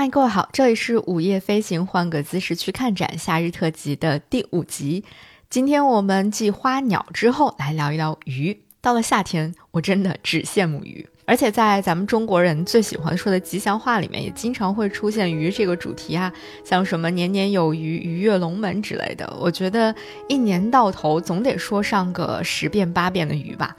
嗨，各位好，这里是午夜飞行，换个姿势去看展夏日特辑的第五集。今天我们继花鸟之后来聊一聊鱼。到了夏天，我真的只羡慕鱼，而且在咱们中国人最喜欢说的吉祥话里面，也经常会出现鱼这个主题啊，像什么年年有余、鱼跃龙门之类的。我觉得一年到头总得说上个十遍八遍的鱼吧。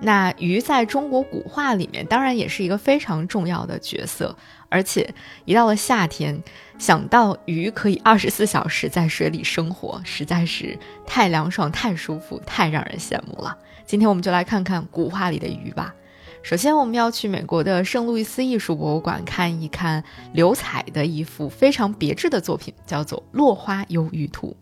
那鱼在中国古画里面，当然也是一个非常重要的角色。而且一到了夏天，想到鱼可以二十四 小时在水里生活，实在是太凉爽、太舒服、太让人羡慕了。今天我们就来看看古画里的鱼吧。首先，我们要去美国的圣路易斯艺术博物馆看一看刘彩的一幅非常别致的作品，叫做《落花游鱼图》。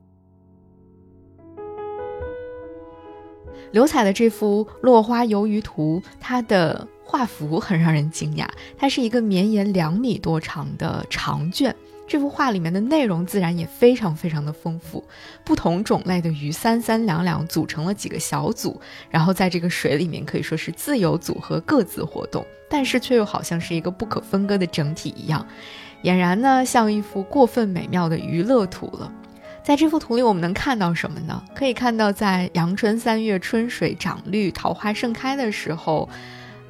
刘彩的这幅《落花游鱼图》，它的画幅很让人惊讶，它是一个绵延两米多长的长卷。这幅画里面的内容自然也非常非常的丰富，不同种类的鱼三三两两组成了几个小组，然后在这个水里面可以说是自由组合，各自活动，但是却又好像是一个不可分割的整体一样，俨然呢像一幅过分美妙的娱乐图了。在这幅图里，我们能看到什么呢？可以看到，在阳春三月，春水长绿，桃花盛开的时候，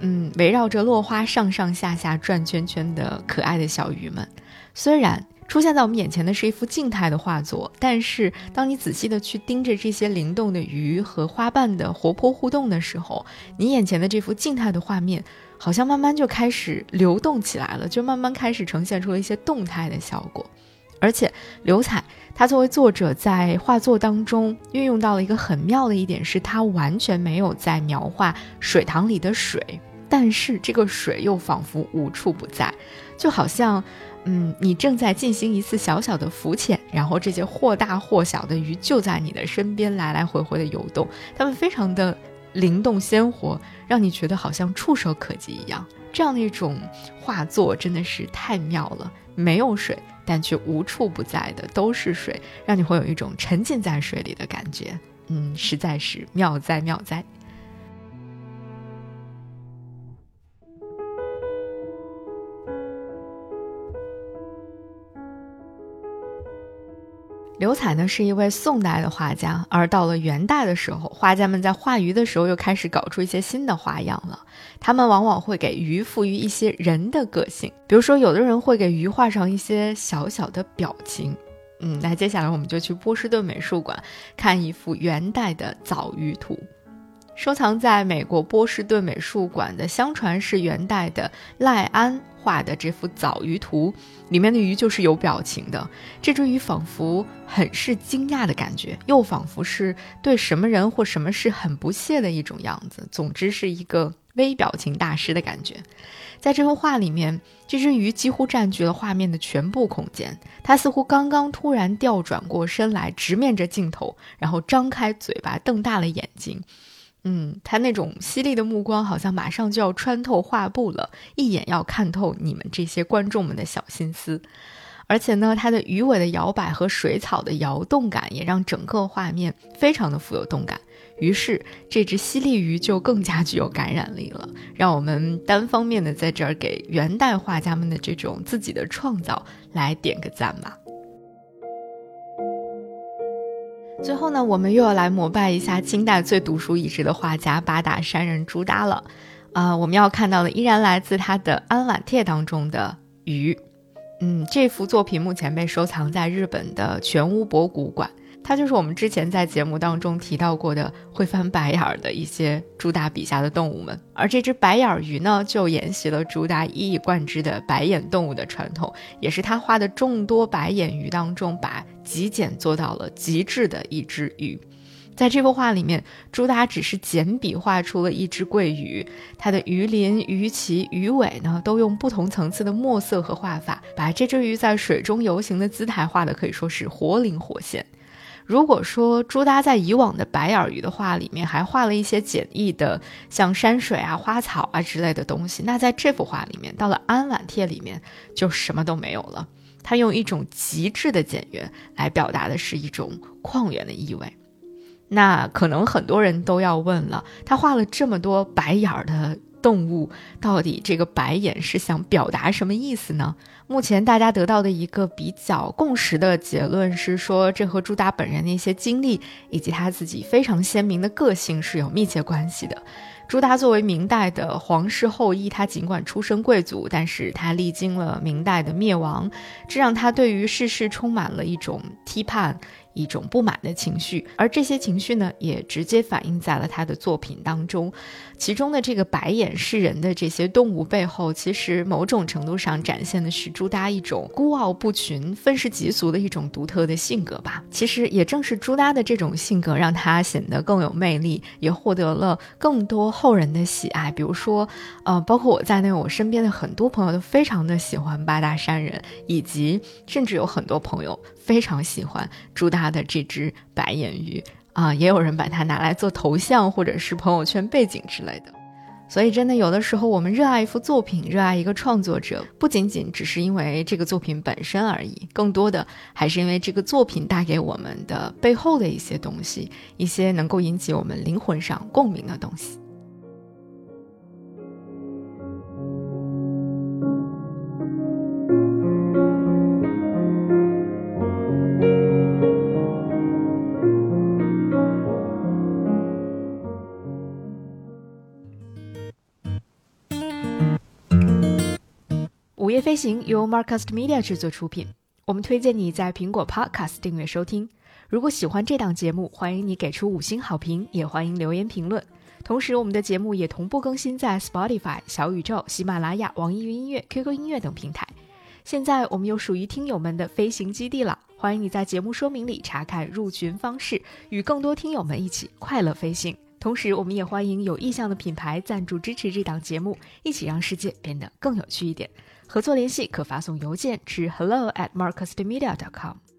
嗯，围绕着落花上上下下转圈圈的可爱的小鱼们。虽然出现在我们眼前的是一幅静态的画作，但是当你仔细的去盯着这些灵动的鱼和花瓣的活泼互动的时候，你眼前的这幅静态的画面，好像慢慢就开始流动起来了，就慢慢开始呈现出了一些动态的效果。而且刘彩他作为作者在画作当中运用到了一个很妙的一点，是他完全没有在描画水塘里的水，但是这个水又仿佛无处不在，就好像，嗯，你正在进行一次小小的浮潜，然后这些或大或小的鱼就在你的身边来来回回的游动，它们非常的灵动鲜活，让你觉得好像触手可及一样。这样的一种画作真的是太妙了，没有水。但却无处不在的都是水，让你会有一种沉浸在水里的感觉。嗯，实在是妙哉妙哉。刘彩呢是一位宋代的画家，而到了元代的时候，画家们在画鱼的时候又开始搞出一些新的花样了。他们往往会给鱼赋予一些人的个性，比如说有的人会给鱼画上一些小小的表情。嗯，那接下来我们就去波士顿美术馆看一幅元代的藻鱼图。收藏在美国波士顿美术馆的，相传是元代的赖安画的这幅藻鱼图，里面的鱼就是有表情的。这只鱼仿佛很是惊讶的感觉，又仿佛是对什么人或什么事很不屑的一种样子。总之是一个微表情大师的感觉。在这幅画里面，这只鱼几乎占据了画面的全部空间。它似乎刚刚突然调转过身来，直面着镜头，然后张开嘴巴，瞪大了眼睛。嗯，他那种犀利的目光，好像马上就要穿透画布了，一眼要看透你们这些观众们的小心思。而且呢，它的鱼尾的摇摆和水草的摇动感，也让整个画面非常的富有动感。于是，这只犀利鱼就更加具有感染力了。让我们单方面的在这儿给元代画家们的这种自己的创造来点个赞吧。最后呢，我们又要来膜拜一下清代最独树一帜的画家八大山人朱耷了。啊，我们要看到的依然来自他的《安晚帖》当中的鱼。嗯，这幅作品目前被收藏在日本的全屋博古馆。它就是我们之前在节目当中提到过的会翻白眼儿的一些朱达笔下的动物们，而这只白眼鱼呢，就沿袭了朱达一以贯之的白眼动物的传统，也是他画的众多白眼鱼当中把极简做到了极致的一只鱼。在这幅画里面，朱达只是简笔画出了一只桂鱼，它的鱼鳞、鱼鳍、鱼尾呢，都用不同层次的墨色和画法，把这只鱼在水中游行的姿态画的可以说是活灵活现。如果说朱耷在以往的白眼鱼的画里面还画了一些简易的，像山水啊、花草啊之类的东西，那在这幅画里面，到了《安晚帖》里面就什么都没有了。他用一种极致的简约来表达的是一种旷远的意味。那可能很多人都要问了，他画了这么多白眼儿的动物，到底这个白眼是想表达什么意思呢？目前大家得到的一个比较共识的结论是说，这和朱达本人的一些经历以及他自己非常鲜明的个性是有密切关系的。朱达作为明代的皇室后裔，他尽管出身贵族，但是他历经了明代的灭亡，这让他对于世事充满了一种批判。一种不满的情绪，而这些情绪呢，也直接反映在了他的作品当中。其中的这个白眼示人的这些动物背后，其实某种程度上展现的是朱耷一种孤傲不群、愤世嫉俗的一种独特的性格吧。其实也正是朱耷的这种性格，让他显得更有魅力，也获得了更多后人的喜爱。比如说，呃，包括我在内，我身边的很多朋友都非常的喜欢八大山人，以及甚至有很多朋友非常喜欢朱耷他的这只白眼鱼。啊，也有人把它拿来做头像，或者是朋友圈背景之类的。所以，真的有的时候，我们热爱一幅作品，热爱一个创作者，不仅仅只是因为这个作品本身而已，更多的还是因为这个作品带给我们的背后的一些东西，一些能够引起我们灵魂上共鸣的东西。午夜飞行由 Marcast Media 制作出品，我们推荐你在苹果 Podcast 订阅收听。如果喜欢这档节目，欢迎你给出五星好评，也欢迎留言评论。同时，我们的节目也同步更新在 Spotify、小宇宙、喜马拉雅、网易云音乐、QQ 音乐等平台。现在我们有属于听友们的飞行基地了，欢迎你在节目说明里查看入群方式，与更多听友们一起快乐飞行。同时，我们也欢迎有意向的品牌赞助支持这档节目，一起让世界变得更有趣一点。合作联系可发送邮件至 hello at marcusmedia.com。